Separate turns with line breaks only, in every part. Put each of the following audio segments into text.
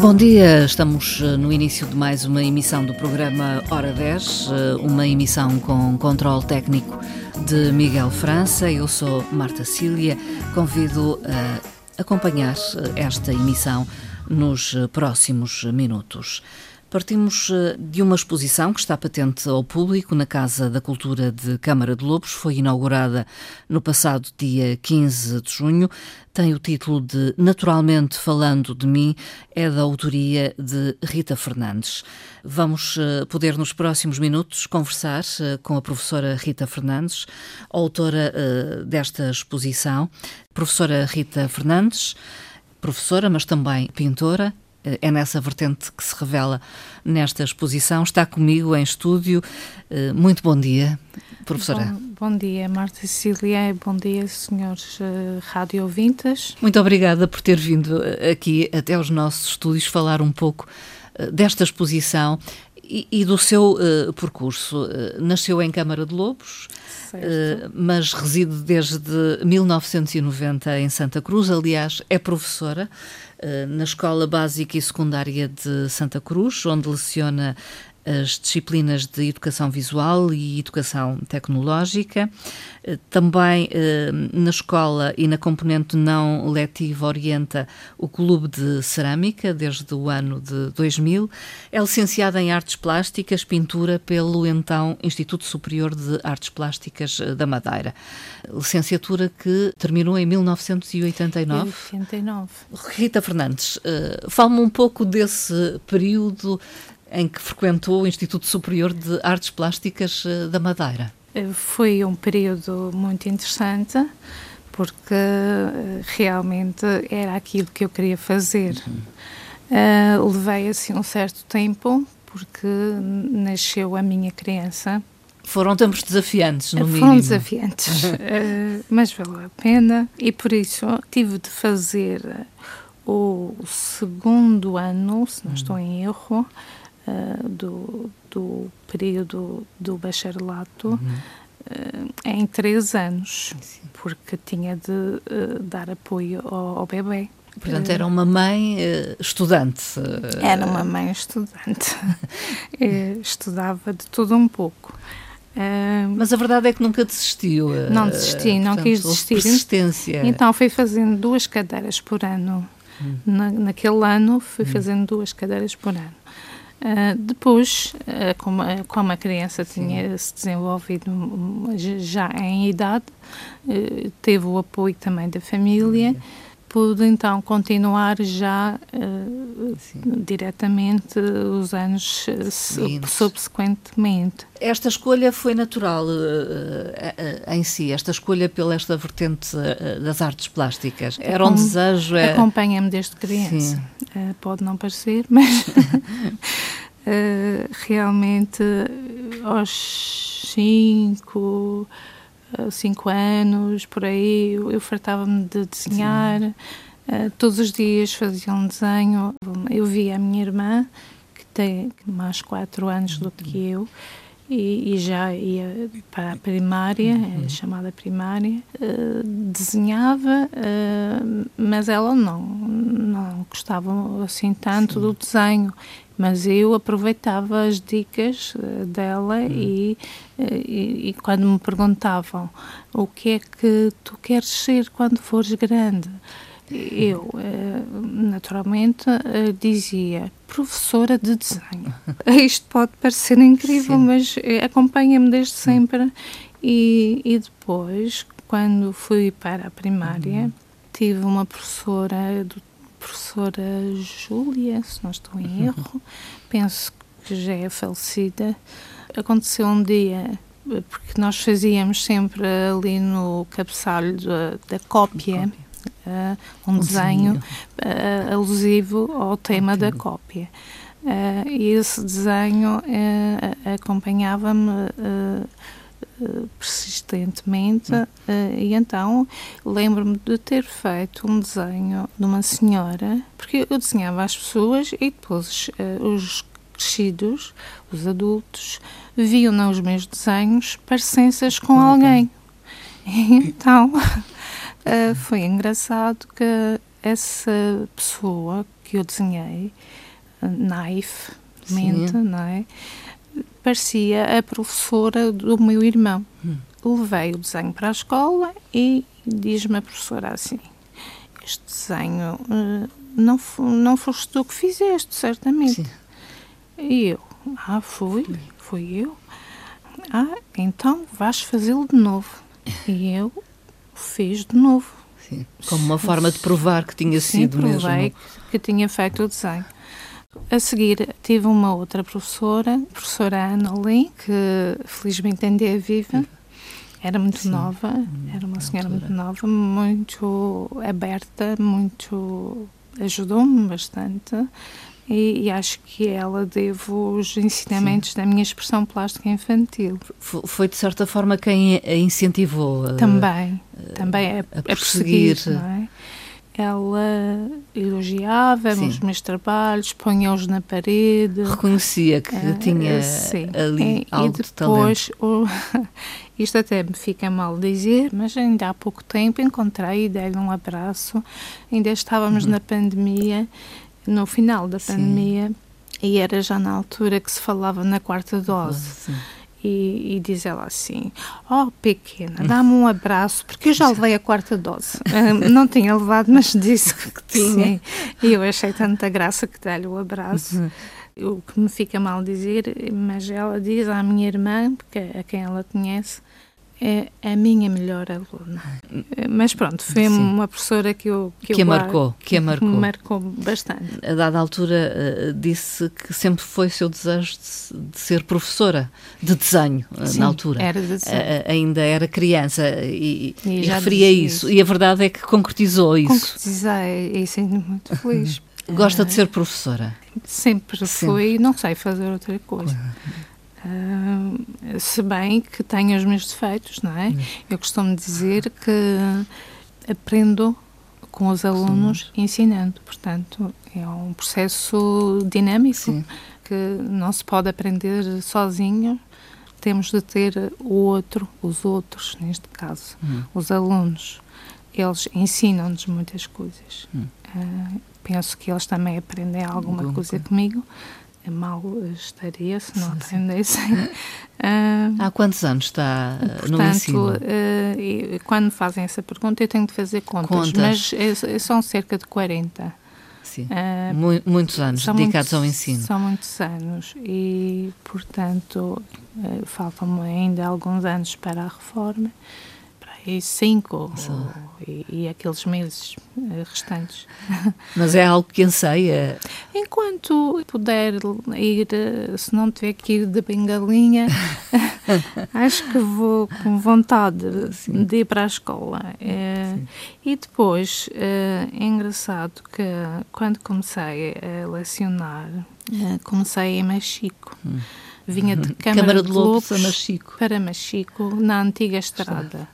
Bom dia, estamos eh, no início de mais uma emissão do programa Hora 10, eh, uma emissão com controle técnico de Miguel França. Eu sou Marta Cília, convido a acompanhar eh, esta emissão nos próximos minutos. Partimos eh, de uma exposição que está patente ao público na Casa da Cultura de Câmara de Lobos. Foi inaugurada no passado dia 15 de junho. Tem o título de Naturalmente Falando de Mim. É da autoria de Rita Fernandes. Vamos eh, poder, nos próximos minutos, conversar eh, com a professora Rita Fernandes, autora desta exposição. Professora Rita Fernandes, professora, mas também pintora é nessa vertente que se revela nesta exposição. Está comigo em estúdio. Eh, muito bom dia, professora.
Bom, bom dia, Marta Cecília. Bom dia, senhores uh, rádio ouvintes.
Muito obrigada por ter vindo aqui até aos nossos estúdios falar um pouco desta exposição e, e do seu uh, percurso. Uh, nasceu em Câmara de Lobos, uh, mas reside desde 1990 em Santa Cruz. Aliás, é professora na Escola Básica e Secundária de Santa Cruz, onde leciona as disciplinas de educação visual e educação tecnológica. Eh, também eh, na escola e na componente não letiva orienta o Clube de Cerâmica desde o ano de 2000. É licenciada em Artes Plásticas, Pintura pelo então Instituto Superior de Artes Plásticas eh, da Madeira. Licenciatura que terminou em 1989.
89.
Rita Fernandes, fala-me um pouco desse período em que frequentou o Instituto Superior de Artes Plásticas eh, da Madeira.
Eh, foi um período muito interessante porque eh, realmente era aquilo que eu queria fazer. Uhum. Uh, levei assim um certo tempo porque nasceu a minha criança.
Foram tempos desafiantes, no mínimo.
Foram desafiantes, uh, mas valeu a pena e por isso tive de fazer o segundo ano, se não estou em erro, uh, do, do período do bacharelato uhum. uh, em três anos, Sim. porque tinha de uh, dar apoio ao, ao bebê.
Portanto, era uma mãe estudante.
Era uma mãe estudante. Estudava de tudo um pouco.
Mas a verdade é que nunca desistiu.
Não desisti, não
portanto,
quis desistir.
Persistência.
Então fui fazendo duas cadeiras por ano. Hum. Na, naquele ano fui hum. fazendo duas cadeiras por ano. Uh, depois, uh, como, uh, como, a criança tinha se desenvolvido já em idade, teve o apoio também da família, pude então continuar já diretamente os anos subsequentemente.
Esta escolha foi natural em si, esta escolha pela esta vertente das artes plásticas? Era um desejo?
É... Acompanha-me desde criança. pode não parecer, mas uh, realmente aos cinco, uh, cinco anos, por aí, eu, fartava-me de desenhar. Uh, todos os dias fazia um desenho. Eu via a minha irmã, que tem mais quatro anos do que eu, e, e, já ia para a primária, uhum. É chamada primária, uh, desenhava, uh, mas ela não, não gostava assim tanto Sim. do desenho. Mas eu aproveitava as dicas uh, dela uhum. e, e, e, quando me perguntavam o que é que tu queres ser quando fores grande, eu, eh, naturalmente, eh, dizia professora de desenho. Isto pode parecer incrível, Sim. mas eh, acompanha-me desde sempre. E, e, depois, quando fui para a primária, uhum. tive uma professora, do, professora Júlia, se não estou em uhum. erro, penso que já é falecida. Aconteceu um dia porque nós fazíamos sempre ali no cabeçalho da, da cópia, uh, um, desenho uh, alusivo ao tema okay. da cópia. Uh, e esse desenho acompanhava-me persistentemente hum. e então lembro-me de ter feito um desenho de uma senhora porque eu desenhava as pessoas e depois os crescidos, os adultos, viam nos meus desenhos parecenças com alguém. Então, uh, foi engraçado que essa pessoa que eu desenhei, knife, mente, não é? Parecia a professora do meu irmão. Hum. Levei o desenho para a escola e diz-me a professora assim: Este desenho uh, não, não foste tu que fizeste, certamente. Sim. E eu: Ah, fui, fui eu. Ah, então vais fazê-lo de novo. E eu fiz de novo.
Sim, como uma forma de provar que tinha
Sim,
sido
provei
mesmo.
que tinha feito o desenho. A seguir, tive uma outra professora, a professora Ana Lee, que felizmente ainda é viva. Era muito Sim. nova, era uma senhora muito nova, muito aberta, muito ajudou-me bastante e, e, acho que ela devo os ensinamentos Sim. da minha expressão plástica infantil.
Foi, de certa forma, quem a incentivou a,
também, a, também a, a prosseguir. prosseguir é? Ela elogiava os meus trabalhos, punha-os na parede.
Reconhecia que uh, tinha sim. ali e, algo e depois, de talento. O,
isto até me fica mal dizer, mas ainda há pouco tempo encontrei e dei-lhe um abraço. Ainda estávamos uhum. na pandemia no final da pandemia, Sim. e era já na altura que se falava na quarta dose. E, e, diz ela assim: Oh, pequena, dá-me um abraço, porque eu já levei a quarta dose. Uh, não tinha levado, mas disse que tinha. E eu achei tanta graça que dá-lhe o abraço. Uhum. O que me fica mal dizer, mas ela diz à minha irmã, porque a quem ela conhece, é a minha melhor aluna. Mas pronto, foi Sim. uma professora que eu
que, que eu a marcou, que a marcou,
me marcou bastante.
A dada altura uh, disse que sempre foi seu desejo de, ser professora de desenho uh,
Sim,
na altura.
Era de desenho.
Ainda era criança e, e, e referia isso. isso. E a verdade é que concretizou isso.
Concretizei e sinto muito feliz.
Gosta de ser professora?
Sempre, sempre. fui, não sei fazer outra coisa. Uh, se bem que tenho os meus defeitos, não é? Hum. Eu costumo dizer que aprendo com os alunos Sim. ensinando, portanto é um processo dinâmico Sim. que não se pode aprender sozinho, temos de ter o outro, os outros, neste caso, hum. os alunos. Eles ensinam-nos muitas coisas. Uh, penso que eles também aprendem alguma Bom, coisa comigo mal estaria se não aprendessem. Uh,
Há quantos anos está portanto, no ensino? Uh,
quando fazem essa pergunta, eu tenho de fazer contas, contas. mas é, é, são cerca de 40.
Sim. Uh, muitos anos dedicados
muitos,
ao ensino.
São muitos anos e, portanto, uh, faltam-me ainda alguns anos para a reforma e cinco e, e, aqueles meses eh, restantes.
Mas é algo que anseia?
Enquanto puder ir, eh, se não tiver que ir de bengalinha, acho que vou com vontade Sim. de ir para a escola. É, e depois, é, é engraçado que quando comecei a lecionar, comecei em Machico. Hum vinha de Câmara,
Câmara
de Lobos,
Lobos Machico.
para Machico, na antiga estrada.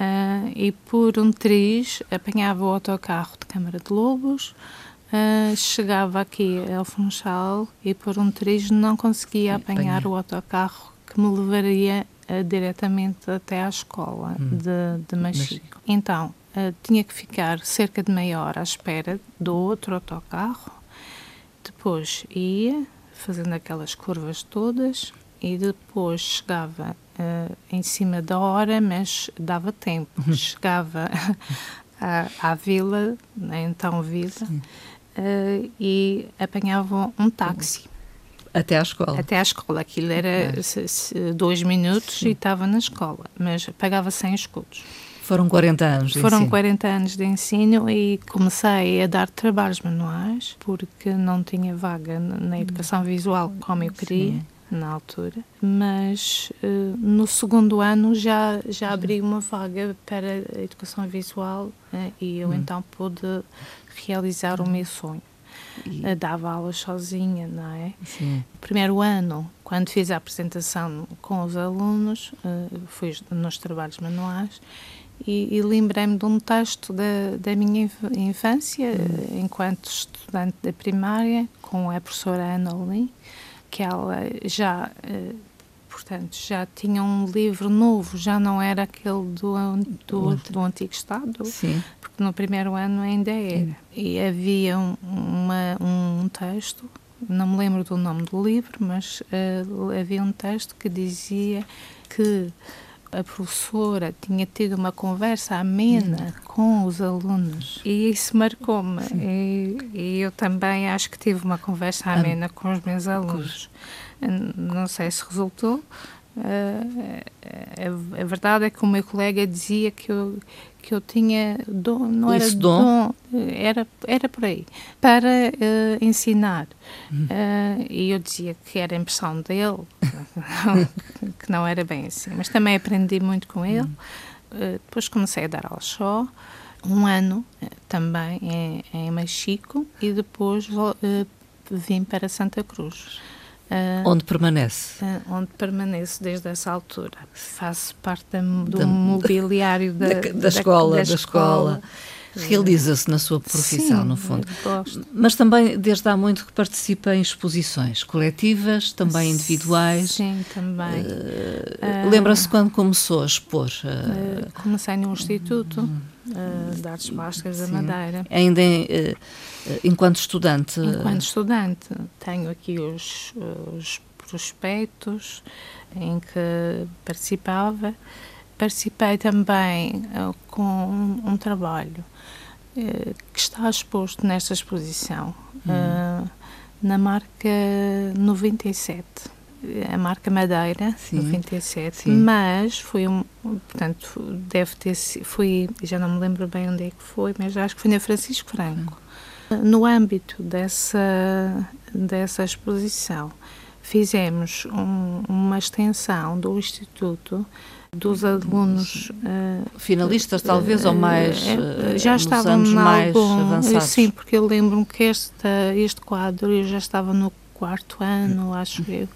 Uh, e por um triz apanhava o autocarro de Câmara de Lobos, uh, chegava aqui ao Funchal e por um triz não conseguia apanhar o autocarro que me levaria uh, diretamente até à escola hum. de, de Machico. Então, tinha que ficar cerca de meia hora à espera do outro autocarro, depois ia fazendo aquelas curvas todas e depois chegava uh, em cima da hora, mas dava tempo. Uhum. Chegava à, à vila, né, então vila, uh, e apanhava um táxi.
Até à escola?
Até à escola. Aquilo era é. dois minutos Sim. e estava na escola, mas pagava 100 escudos.
Foram 40 anos de
Foram
ensino.
40 anos de ensino e comecei a dar trabalhos manuais porque não tinha vaga na educação visual como eu queria. Sim na altura, mas uh, no segundo ano já, já abri uma vaga para a educação visual uh, e eu hum. então pude realizar o meu sonho. E... Uh, dava aulas sozinha, não é? Sim. Primeiro ano, quando fiz a apresentação com os alunos, fui nos trabalhos manuais e, e lembrei-me de um texto da, da minha infância, hum. enquanto estudante da primária, com a professora Ana Olim, que ela já, por portanto, já tinha um livro novo, já não era aquele do, do, do antigo Estado,
Sim.
porque no primeiro ano ainda era. E havia um, uma, um texto, não me lembro do nome do livro, mas uh, havia um texto que dizia que a professora tinha tido uma conversa amena com os alunos e isso marcou-me. E, e, eu também acho que tive uma conversa amena com os meus alunos. Não sei se resultou. Uh, a, a, verdade é que o meu colega dizia que eu, que eu tinha dom, não era dom, era, era por aí, para uh, ensinar. Hum. Uh, e eu dizia que era a impressão dele, que não era bem assim. Mas também aprendi muito com ele. Uh, depois comecei a dar ao só, um ano também em, em Machico, e depois vim para Santa Cruz.
Uh, onde permanece?
Uh, onde permaneço desde essa altura. Faço parte da, do da, mobiliário da,
da, da escola. Da, escola. Realiza-se na sua profissão,
Sim,
no fundo. Mas também, desde há muito, que participa em exposições coletivas, também individuais.
Sim, também.
Uh, Lembra-se quando começou a expor?
comecei no Instituto de Artes Plásticas da Madeira.
Ainda em eh, enquanto estudante?
Enquanto estudante, tenho aqui os, os prospectos em que participava. Participei também uh, com um, um trabalho uh, que está exposto nesta exposição, uh, na marca 97 a marca Madeira, sim, 97, sim. mas foi um, portanto, deve ter foi, já não me lembro bem onde é que foi, mas acho que foi na Francisco Franco. No âmbito dessa, dessa exposição, fizemos um, uma extensão do Instituto dos alunos uh,
finalistas talvez ou mais uh,
já estavam
mais
algum,
avançados?
Sim porque eu lembro-me que este este quadro eu já estava no quarto ano acho eu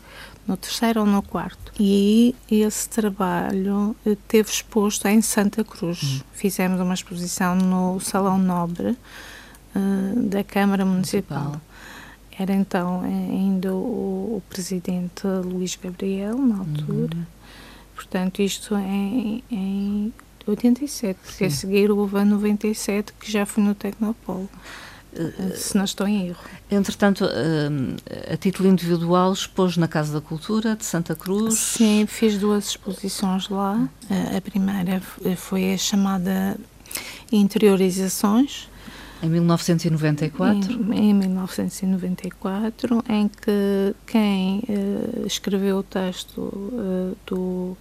no terceiro ou no quarto. E esse trabalho teve exposto em Santa Cruz. Hum. fizemos uma exposição no Salão Nobre uh, da Câmara Municipal. Municipal. Era então ainda o, o, presidente Luís Gabriel, na altura. Uhum. Portanto, isto em, em 87, porque Sim. a seguir houve a 97, que já foi no Tecnopolo. Uh, se não estou em erro.
Entretanto, uh, a título individual, expôs na Casa da Cultura de Santa Cruz?
Sim, fiz duas exposições lá. A primeira foi a chamada Interiorizações,
em 1994?
Em, em 1994, em que quem uh, escreveu o texto uh, do,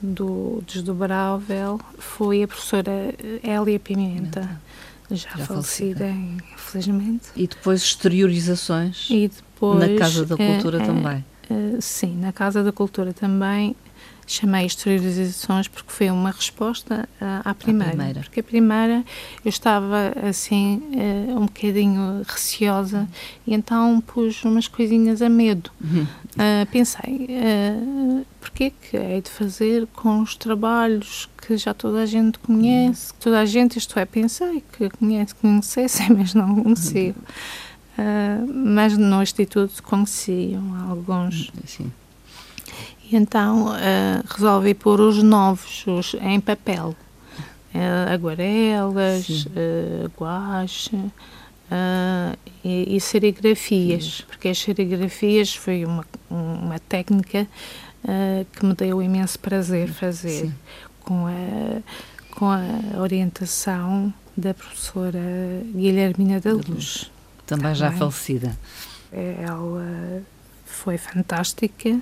do Desdobrável foi a professora Hélia Pimenta, já, já falecida, falecida, infelizmente.
E depois exteriorizações
e depois,
na Casa da Cultura também?
sim, na Casa da Cultura também chamei exteriorizações porque foi uma resposta à, à, primeira, primeira, Porque a primeira eu estava assim uh, um bocadinho receosa e então pus umas coisinhas a medo. Uhum. Uh, pensei, uh, porquê que hei de fazer com os trabalhos que já toda a gente conhece? Uhum. Toda a gente, isto é, pensei que conhece, conhecessem, mas não conheciam. Uh, mas no Instituto conheciam alguns.
Sim.
E então uh, resolvi pôr os novos os, em papel. Uh, aguarelas, uh, guache uh, e, e, serigrafias, porque as serigrafias foi uma, uma técnica que me deu imenso prazer fazer com a, com a orientação da professora Guilhermina da Luz.
Também, Também já falecida.
Ela foi fantástica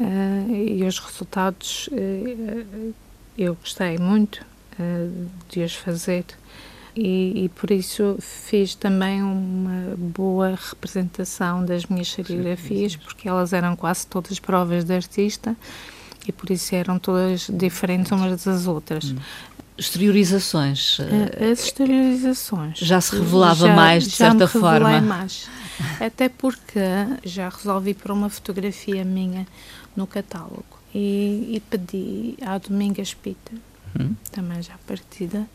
uh, e os resultados uh, eu gostei muito uh, de os fazer. E, e, por isso fiz também uma boa representação das minhas serigrafias porque elas eram quase todas provas de artista e por isso eram todas diferentes umas das outras. Hum
exteriorizações.
As exteriorizações.
Já se revelava já, mais, de certa forma.
mais. Até porque já resolvi por uma fotografia minha no catálogo e, e pedi à Domingas Pita uhum. também já partida,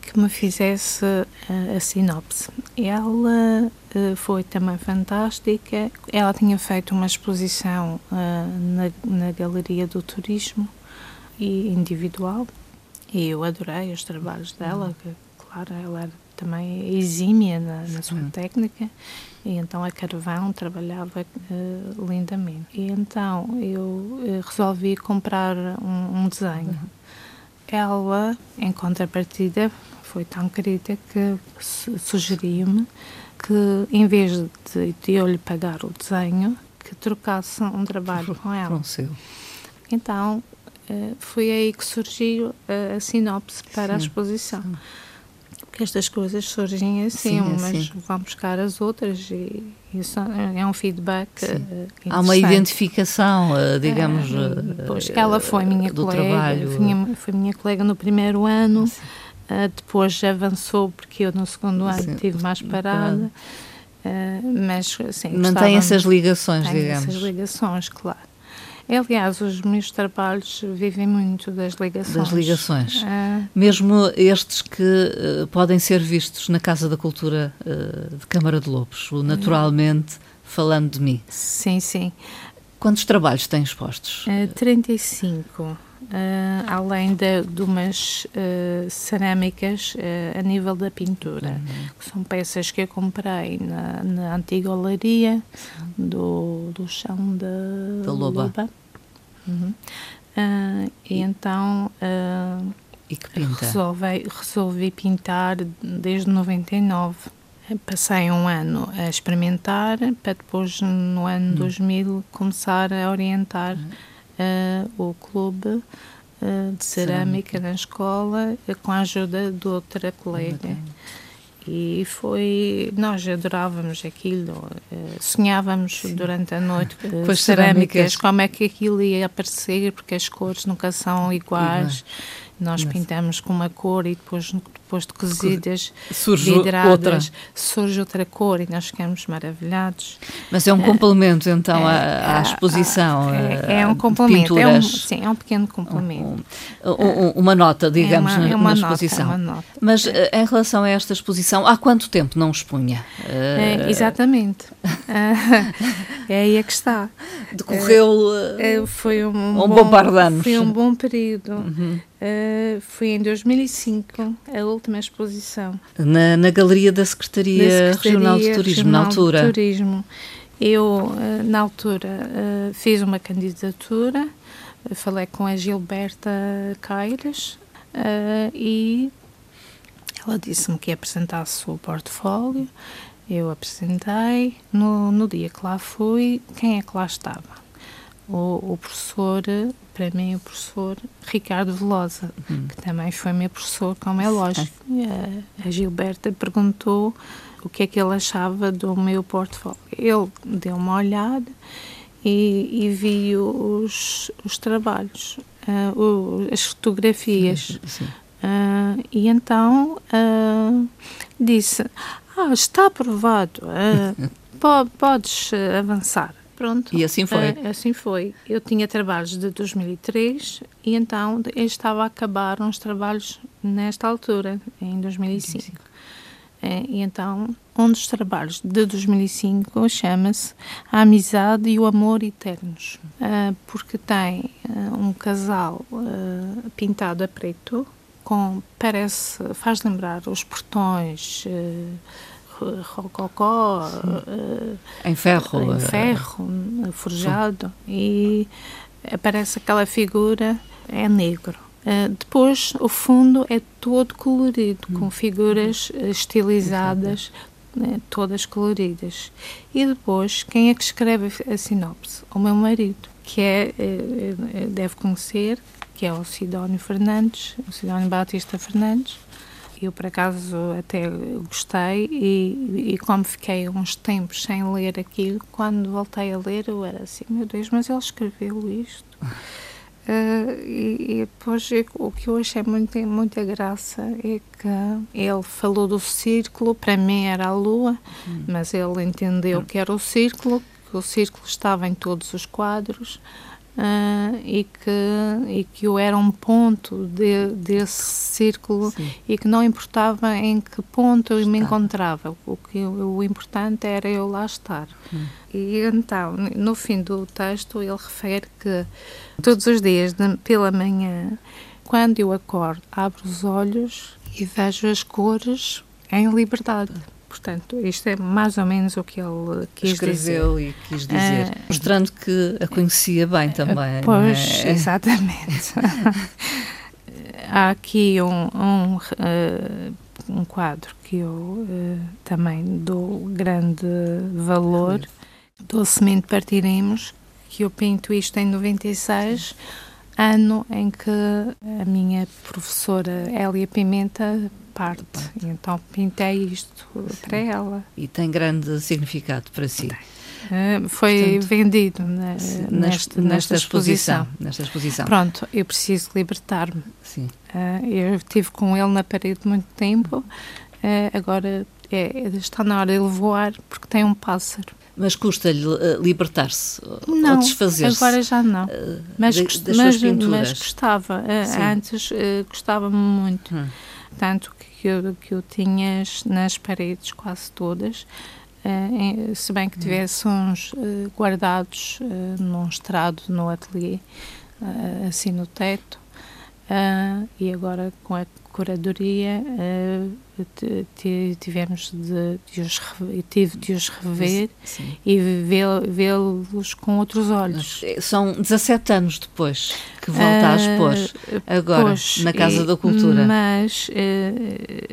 que me fizesse a, a sinopse. Ela uh, foi também fantástica. Ela tinha feito uma exposição uh, na, na Galeria do Turismo e individual e eu adorei os trabalhos dela, uhum. que, claro, ela era também exímia na, na sua técnica e então a Carvão trabalhava uh, lindamente. E então eu resolvi comprar um, um desenho. Uhum ela, em contrapartida, foi tão querida que sugeriu-me que, em vez de, de, eu lhe pagar o desenho, que trocasse um trabalho com ela. Com seu. Então, eh, foi aí que surgiu a, a sinopse para Sim. a exposição. Sim que estas coisas surgem assim, Sim, umas assim. vão buscar as outras e isso é um feedback uh,
Há uma identificação, uh, digamos,
uh, pois, ela foi minha do colega, trabalho. Foi, foi minha colega no primeiro ano, depois avançou porque eu no segundo ano Sim. estive mais parada. mas assim,
mantém essas ligações, digamos.
essas ligações, claro. Aliás, os meus trabalhos vivem muito das ligações.
Das ligações. Ah. Mesmo estes que uh, podem ser vistos na Casa da Cultura uh, de Câmara de Lobos, o Naturalmente Falando de Mim.
Sim, sim.
Quantos trabalhos têm expostos?
Uh, 35. Uh, além de, de umas uh, cerâmicas uh, a nível da pintura, uhum. que são peças que eu comprei na, na antiga olaria do, do chão da,
da Loba. Loba.
Uhum. Uh, e, então
e que pinta?
Resolvi, resolvi pintar desde 99. Passei um ano a experimentar para depois, no ano hum. 2000, começar a orientar uh, o clube de cerâmica, cerâmica na escola com a ajuda de outra colega. E foi. Nós adorávamos aquilo, sonhávamos Sim. durante a noite com cerâmicas, cerâmicas, como é que aquilo ia aparecer, porque as cores nunca são iguais. Nós pintamos com uma cor e depois, depois de cozidas, surge vidradas, outra. surge outra cor e nós ficamos maravilhados.
Mas é um complemento então à, à é, exposição.
É, é um complemento, é um, sim, é um pequeno complemento.
Um, um, uma nota, digamos, é uma, na, uma na exposição. Nota, nota. Mas eh, em relação a esta exposição, há quanto tempo não expunha?
É, exatamente. é aí é que está.
Decorreu
foi um,
um bom, bom, par de anos.
Foi um bom período. Uhum. Uh, foi em 2005, a última exposição.
Na, na Galeria da Secretaria, da Secretaria Regional de Turismo, Regional na altura?
De Turismo. Eu, uh, na altura, uh, fiz uma candidatura, falei com a Gilberta Caires e ela disse-me que apresentasse o portfólio. Eu apresentei. No, no dia que lá fui, quem é que lá estava? O, o professor para mim o professor Ricardo Velosa, uhum. que também foi meu professor, como é lógico. A, a Gilberta perguntou o que é que ele achava do meu portfólio. Ele deu uma olhada e, e vi os, os trabalhos, uh, o, as fotografias. Uh, e então uh, disse: Ah, está aprovado, podes avançar. Pronto.
E assim foi.
Uh, assim foi. Eu tinha trabalhos de 2003 e então eu estava a acabar uns trabalhos nesta altura, em 2005. Uh, e então, um dos trabalhos de 2005 chama-se A Amizade e o Amor Eternos, uh, porque tem um casal pintado a preto, com, parece, faz lembrar os portões rococó.
Uh, em ferro.
Em eh, ferro, uh, forjado. E aparece aquela figura, é negro. Uh, depois, o fundo é todo colorido, hum. com figuras estilizadas, né, todas coloridas. E depois, quem é que escreve a sinopse? O meu marido, que é, deve conhecer, que é o Sidónio Fernandes, o Sidónio Batista Fernandes, eu, por acaso, até gostei e, e, como fiquei uns tempos sem ler aquilo, quando voltei a ler, eu era assim, meu Deus, mas ele escreveu isto. Uh, e, e, depois o que eu achei muito, muita graça é que ele falou do círculo, para mim era a lua, uhum. mas ele entendeu que era o círculo, que o círculo estava em todos os quadros, Uh, e, que, e que eu era um ponto de, desse círculo Sim. e que não importava em que ponto eu me encontrava, o que o importante era eu lá estar. Hum. E então, no fim do texto, ele refere que todos os dias, pela manhã, quando eu acordo, abro os olhos e vejo as cores em liberdade. Portanto, isto é mais ou menos o que ele quis
Escreveu
dizer.
e quis dizer, uh, mostrando que a conhecia bem também.
Pois, é? exatamente. Há aqui um, um, uh, um, quadro que eu uh, também dou grande valor, Docemente Partiremos, que eu pinto isto em 96, ano em que a minha professora Hélia Pimenta parte. parte. Então pintei isto Sim. para ela.
E tem grande significado para si.
Uh, foi Portanto, vendido na, nesta, nesta, nesta, exposição.
Nesta exposição.
Pronto, eu preciso libertar-me. Sim. Uh, eu estive com ele na parede muito tempo, uh, agora é, está na hora de ele voar porque tem um pássaro.
Mas custa-lhe libertar-se ou desfazer-se?
agora já não. Mas, de, mas, mas gostava. Antes gostava-me muito. Hum. Tanto que eu, que eu tinha nas paredes quase todas, uh, se bem que hum. tivesse uns uh, guardados uh, num estrado no ateliê, assim no teto, e agora com a curadoria tivemos de, de os tive de os rever Sim. e vê-los com outros olhos.
São 17 anos depois que volta uh, a expor, agora, pois, na Casa e, da Cultura.
Mas,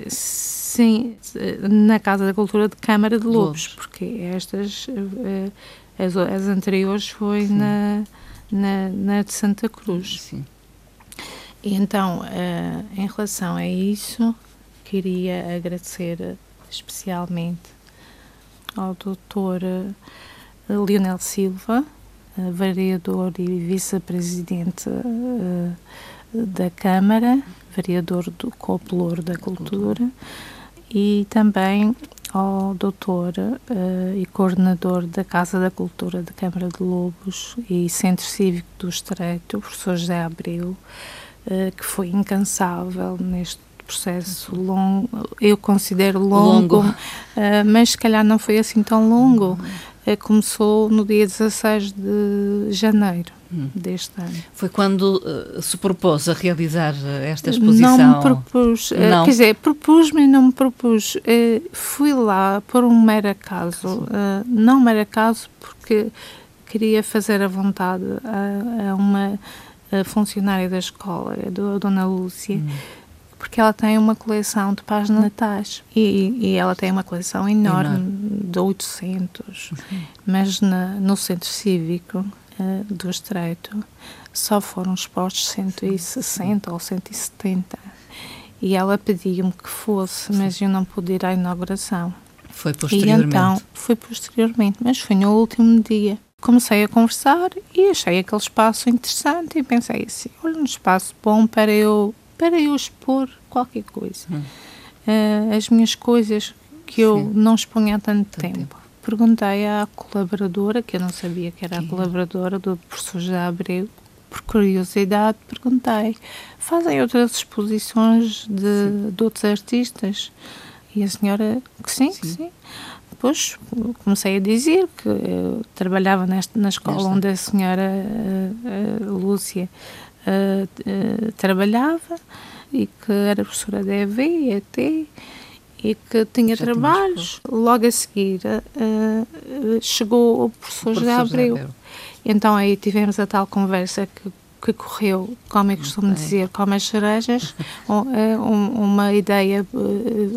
sim, na Casa da Cultura de Câmara de Lobos, Lobos. porque estas, as, as, anteriores foi na, na, na, de Santa Cruz. Sim. E então, em relação a isso, queria agradecer especialmente ao doutor Leonel Silva, vereador e vice-presidente da Câmara, vereador do Copelouro da Cultura, e também ao doutor e coordenador da Casa da Cultura da Câmara de Lobos e Centro Cívico do Estreito, o professor José Abreu, que foi incansável neste processo longo, eu considero longo, longo. Uh, mas se calhar não foi assim tão longo. Eh, começou no dia 16 de janeiro hum. deste ano.
Foi quando uh, se propôs a realizar eh, esta exposição? Não
me propus, não. Uh, quer dizer, propus-me e não me propus. Uh, fui lá por um mero acaso, não mero acaso porque queria fazer a vontade a, a uma funcionária da escola, a Dona Lúcia, hum porque ela tem uma coleção de páginas natais e, e ela tem uma coleção enorme, enorme. de 800, uhum. mas na, no centro cívico uh, do Estreito só foram expostos 160 ou 170 e ela pediu-me que fosse, mas eu não pude ir à inauguração.
Foi posteriormente?
E então, foi posteriormente, mas foi no último dia. Comecei a conversar e achei aquele espaço interessante e pensei assim, olha, um espaço bom para eu para eu expor qualquer coisa. Hum. Uh, as minhas coisas que eu Sim. não exponho há tanto, tanto tempo. tempo. Perguntei à colaboradora, que eu não sabia que era a colaboradora do professor José Abreu, por curiosidade, perguntei: fazem outras exposições de, de outros artistas? E a senhora, que sim, sim. que sim. Depois comecei a dizer que trabalhava nesta, na escola onde a senhora uh, uh, Lúcia uh, trabalhava e que era professora da EV e até e que tinha Já trabalhos. Logo a seguir chegou o professor, o professor José Abreu. Então aí tivemos a tal conversa que, que correu, como eu costumo dizer, como as cerejas. um, uma ideia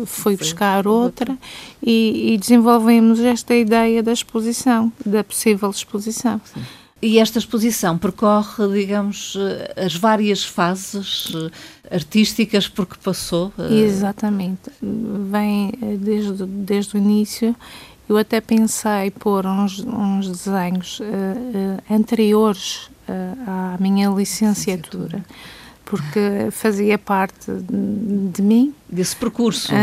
foi buscar outra e, e, desenvolvemos esta ideia da exposição, da possível exposição. Sim.
E esta exposição percorre, digamos, eh, as várias fases eh, artísticas por que passou?
Eh, Exatamente. Vem desde, desde o início. Eu até pensei pôr uns, uns desenhos uh, uh, anteriores uh, à minha licenciatura, porque fazia parte de mim.
Desse percurso.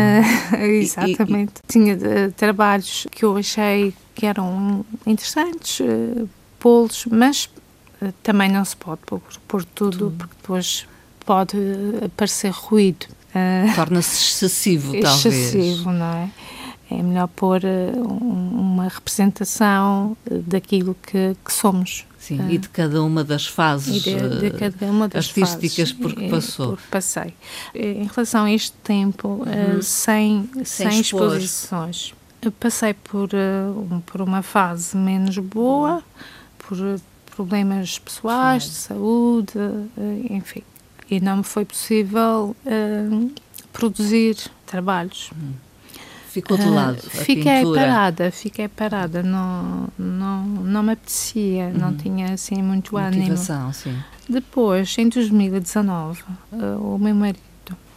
exatamente. E, e... Tinha trabalhos que eu achei que eram interessantes, pô-los, mas também não se pode pôr, pôr tudo, tudo, porque depois pode aparecer ruído.
Torna-se excessivo,
talvez. Excessivo, não é? É melhor pôr uma representação daquilo que, que somos.
Sim, ah. e de cada uma das fases de, de cada uma das artísticas fases, por que passou. Por
passei. Em relação a este tempo, uhum. uh, sem, sem, sem exposições, passei por, uh, por uma fase menos boa, por problemas pessoais, Sim. de saúde, uh, enfim. E não me foi possível produzir trabalhos. Uhum
Ficou de lado uh,
Fiquei pintura. parada, fiquei parada, não, não, não me apetecia, uhum. não tinha assim muito
Motivação,
ânimo.
Sim.
Depois, em 2019, uh, eh, o meu marido,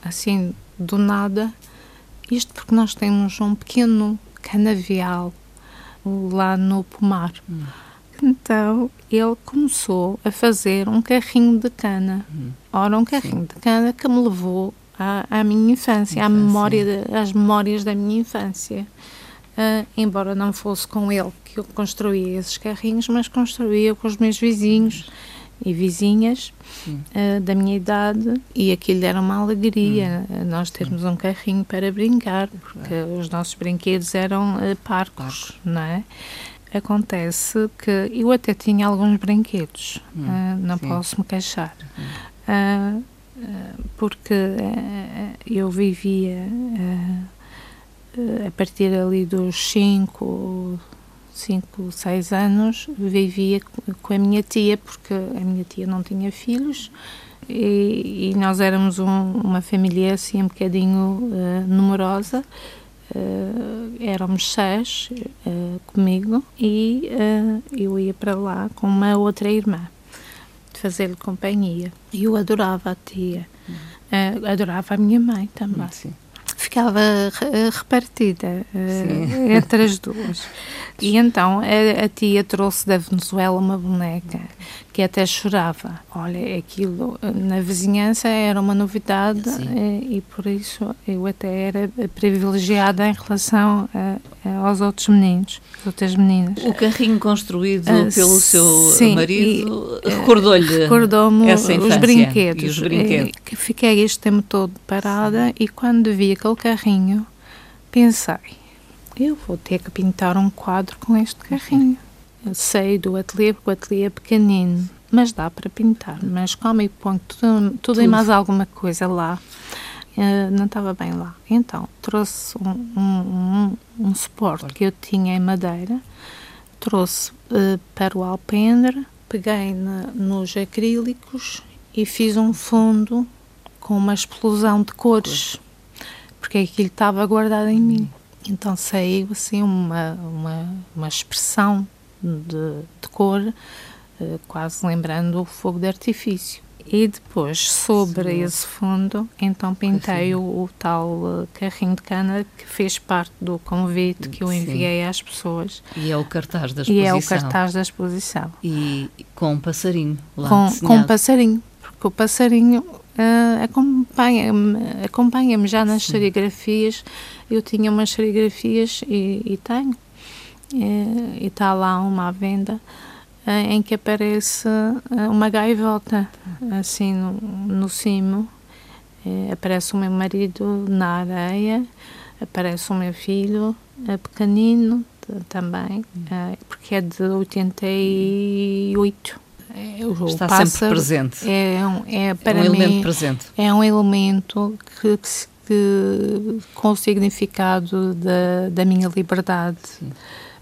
assim, do nada, isto porque nós temos um pequeno canavial lá no pomar. Uhum. Então ele começou a fazer um carrinho de cana. Uhum. Ora, um carrinho Sim. de cana que me levou à, à minha infância, infância. À memória às memórias da minha infância. Uh, embora não fosse com ele que eu construía esses carrinhos, mas construía com os meus vizinhos e vizinhas uh, da minha idade e aquilo era uma alegria hum. nós termos um carrinho para brincar porque é. os nossos brinquedos eram uh, parcos, Parco. não é? Acontece que eu até tinha alguns brinquedos, hum. uh, não Sim. posso me queixar. Hum porque eh, eu vivia eh, a partir ali dos 5, 5, 6 anos, vivia com a minha tia, porque a minha tia não tinha filhos e, e nós éramos um, uma família assim um bocadinho uh, numerosa. Uh, éramos seis uh, comigo e eu ia para lá com uma outra irmã fazer-lhe companhia. E eu adorava a tia, uh, adorava a minha mãe também. Sim. Ficava repartida uh, entre as duas. E então a, a, tia trouxe da Venezuela uma boneca que até chorava. Olha, aquilo na vizinhança era uma novidade e, e, por isso eu até era privilegiada em relação a, a, aos outros meninos, as outras meninas.
O carrinho construído uh, pelo seu sim, marido recordou-lhe recordou-me os
brinquedos.
E os brinquedos.
E, fiquei este tempo todo parada e quando vi aquele carrinho pensei eu vou ter que pintar um quadro com este carrinho. Sei do ateliê, porque o ateliê é pequenino, mas dá para pintar. Mas como eu ponho tudo, tudo, e mais alguma coisa lá, uh, não estava bem lá. Então, trouxe um, um, um, um suporte que eu tinha em madeira, trouxe uh, para o alpendre, peguei na, nos acrílicos e fiz um fundo com uma explosão de cores, porque aquilo estava guardado em mim. Então saiu assim uma, uma, uma expressão de, de cor, uh, quase lembrando o fogo de artifício. E depois, sobre Sim. esse fundo, então pintei o, o, tal uh, carrinho de cana que fez parte do convite que eu enviei Sim. às pessoas.
E é o cartaz da exposição.
E é o cartaz da exposição.
E com um passarinho lá
Com, com um passarinho, porque o passarinho uh, acompanha-me acompanha já nas Sim. serigrafias. Eu tinha umas serigrafias e, e tenho, e está lá uma venda uh, em que aparece uh, uma gaivota assim no, no cimo. aparece o meu marido na areia, aparece o meu filho pequenino também, porque é de 88
é, o Está pássaro sempre presente.
É, um, é, para
é um
mim,
elemento presente.
É um elemento que, que, que com o significado da, da minha liberdade, Sim.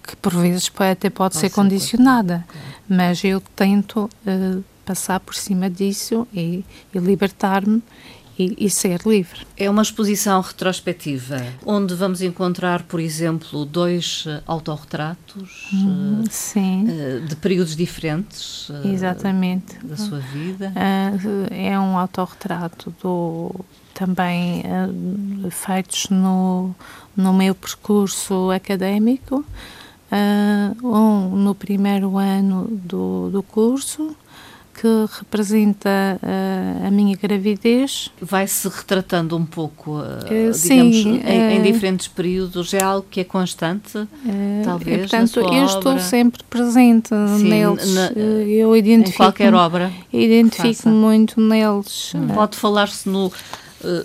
Que por vezes até pode, ser, ser condicionada, mas eu tento uh, passar por cima disso e, e libertar-me e, e, ser livre.
É uma exposição retrospectiva, onde vamos encontrar, por exemplo, dois uh, autorretratos
hum, uh,
de períodos diferentes
uh, Exatamente.
da sua vida.
é um autorretrato do, também feitos no, no meu percurso académico, um no primeiro ano do, do curso que representa uh, a minha gravidez.
Vai-se retratando um pouco, uh, uh, digamos, em, em, diferentes períodos, é algo que é constante, talvez,
portanto,
eu
obra. estou sempre presente Sim, neles. Na, eu identifico,
em qualquer obra.
Identifico muito neles.
Hum. Pode falar-se no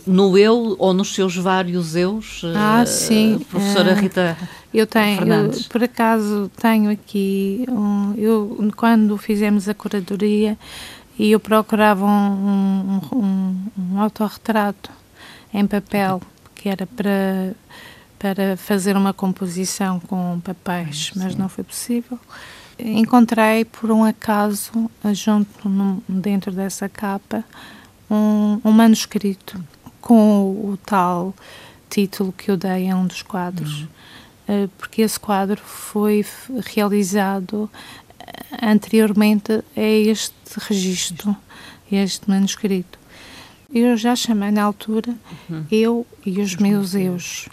no eu ou nos seus vários eus?
Ah, sim.
Professora Rita
eu tenho, eu, por acaso tenho aqui, um, eu quando fizemos a curadoria e eu procurava um, um, um autorretrato em papel, que era para, para fazer uma composição com papéis, mas não foi possível. Encontrei, por um acaso, junto no, dentro dessa capa, um, um manuscrito com o, o, tal título que eu dei a um dos quadros. Uhum. Eh, porque esse quadro foi realizado eh, anteriormente a este registro, a este manuscrito. Eu já chamei na altura uhum. Eu e os meus eus.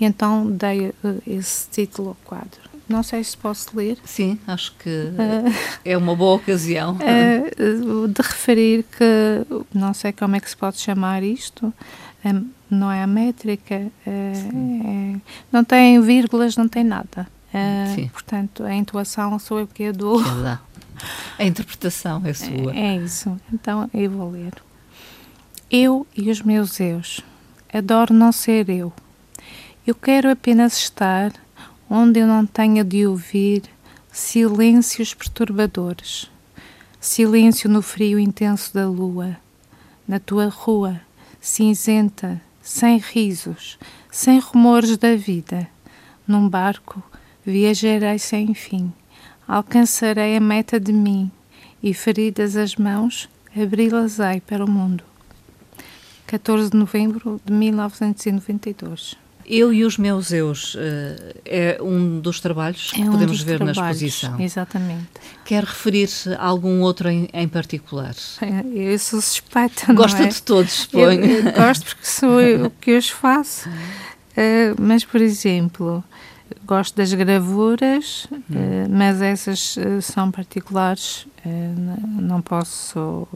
Então dei uh, esse título ao quadro. Não sei se posso ler.
Sim, acho que uh, é uma boa ocasião.
Uh, de referir que, não sei como é que se pode chamar isto, não é a métrica, é, é, não tem vírgulas, não tem nada. É, portanto, a intuação sou eu que a dou.
A interpretação é sua.
É, é isso. Então, eu vou ler. Eu e os meus eus. Adoro não ser eu. Eu quero apenas estar onde eu não tenha de ouvir silêncios perturbadores. Silêncio no frio intenso da lua, na tua rua, cinzenta, sem risos, sem rumores da vida. Num barco viajarei sem fim, alcançarei a meta de mim e, feridas as mãos, abri-las-ei para o mundo. 14 de novembro de 1992.
Eu e os meus eus uh, é um dos trabalhos que é um podemos ver trabalhos, na exposição.
Exatamente.
Quer referir-se a algum outro em, em particular?
É, eu sou suspeita,
Gosta
é?
de todos, suponho.
Eu, eu gosto porque sou eu o que os faço. Uh, mas, por exemplo, gosto das gravuras, hum. uh, mas essas uh, são particulares, uh, não posso,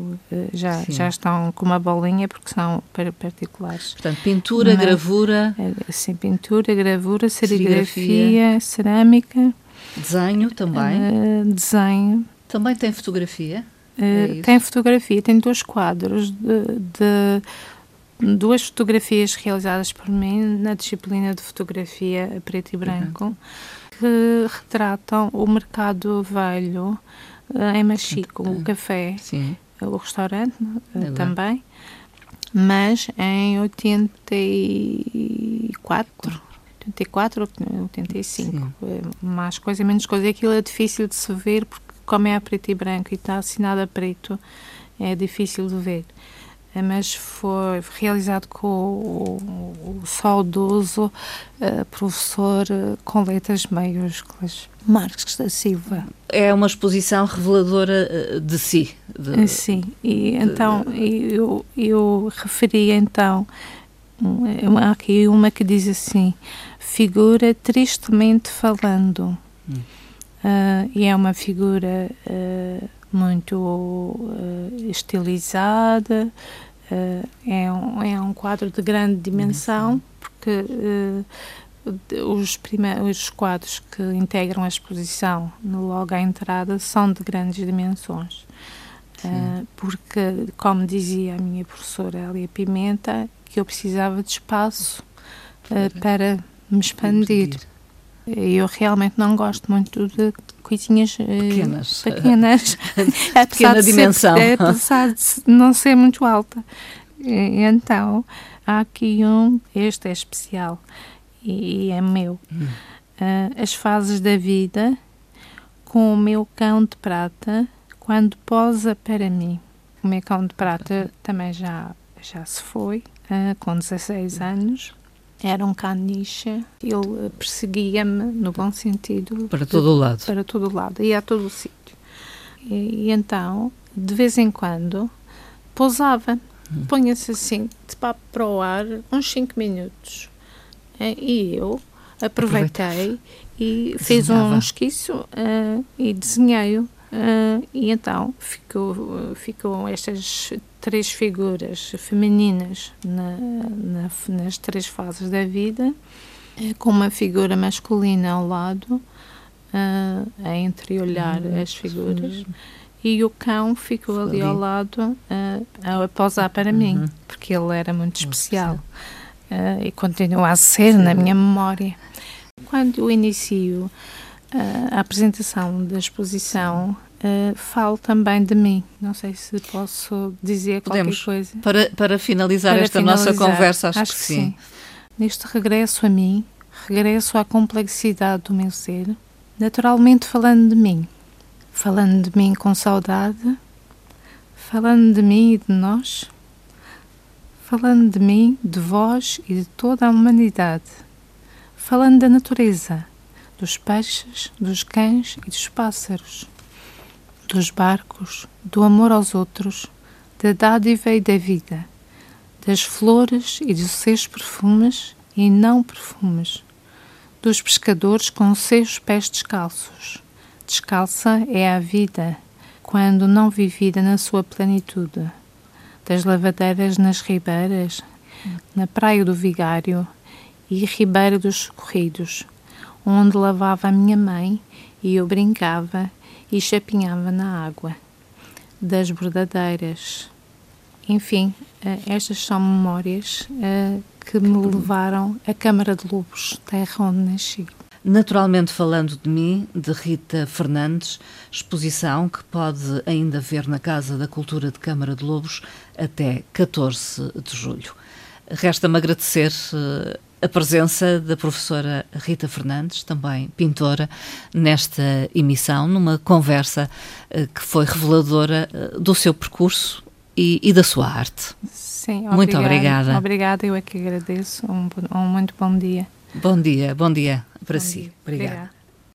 já, já estão com uma bolinha porque são particulares.
Portanto, pintura, mas, gravura.
sim, pintura, gravura, serigrafia, serigrafia cerâmica.
Desenho também.
desenho.
Também tem fotografia? É
tem fotografia, tem dois quadros de, de duas fotografias realizadas por mim na disciplina de fotografia preto e branco uhum. que retratam o mercado velho uh, em Machico, o café, Sim. o restaurante uh, também, mas em 84. 84 ou 85, Sim. mais coisa, menos coisa. Aquilo é difícil de se ver porque, como é a preto e branco e está assinado a preto, é difícil de ver. É, mas foi realizado com o, o saudoso uh, professor uh, com letras maiúsculas, Marcos da Silva.
É uma exposição reveladora eh, de si. De,
Sim, e então de... eu, eu referi então, há aqui uma que diz assim, figura tristemente falando. Hum. Uh, e é uma figura muito uh, estilizada, uh, é, um, é um quadro de grande dimensão, porque uh, os, primeiros, quadros que integram a exposição logo à entrada são de grandes dimensões. porque, como dizia a minha professora Elia Pimenta, que eu precisava de espaço para me expandir. Eu realmente não gosto muito de coisinhas
eh, pequenas,
pequenas
pequena dimensão,
ser, apesar de não ser muito alta. Então, há aqui um, este é especial e, é meu. Hum. Uh, as fases da vida com o meu cão de prata quando posa para mim. O meu cão de prata também já, já se foi, uh, com 16 anos. Era um caniche, ele perseguia-me no bom sentido.
Para todo o lado.
Para todo o lado, ia a todo o sítio. E, e, então, de vez em quando, pousava, hum. punha-se assim, de papo para o ar, uns 5 minutos. E eu aproveitei e fiz um esquiço uh, e desenhei-o Uh, e então ficou, ficou estas três figuras femininas na, na, nas três fases da vida, eh, com uma figura masculina ao lado, uh, a entreolhar uhum. as figuras, e o cão ficou ali, ali, ao lado uh, a posar para uhum. mim, porque ele era muito especial. Uh, e continua a ser Sim. na minha memória. Quando eu inicio a apresentação da exposição, uh, falo também de mim. Não sei se posso dizer Podemos, qualquer coisa.
Para, para finalizar para esta finalizar, nossa conversa, acho, acho que, que sim. sim.
Neste regresso a mim, regresso à complexidade do meu ser, naturalmente falando de mim. Falando de mim com saudade, falando de mim e de nós, falando de mim, de vós e de toda a humanidade, falando da natureza, dos peixes, dos cães e dos pássaros, dos barcos, do amor aos outros, da dádiva e da vida, das flores e dos seus perfumes e não perfumes, dos pescadores com seus pés descalços. Descalça é a vida, quando não vivida na sua plenitude. Das lavadeiras nas ribeiras, na praia do Vigário e Ribeira dos Socorridos, onde lavava a minha mãe e eu brincava e chapinhava na água, das bordadeiras. Enfim, eh, estas são memórias eh, que me levaram à Câmara de Lobos, terra onde nasci.
Naturalmente falando de mim, de Rita Fernandes, exposição que pode ainda ver na Casa da Cultura de Câmara de Lobos até 14 de julho. Resta-me agradecer eh, a presença da professora Rita Fernandes, também pintora, nesta emissão, numa conversa uh, que foi reveladora uh, do seu percurso e, e, da sua arte.
Sim,
muito obrigada.
Obrigada, eu é que agradeço. Um, um muito bom dia.
Bom dia, bom dia para bom si. Dia. Obrigada. Obrigada.